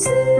soon.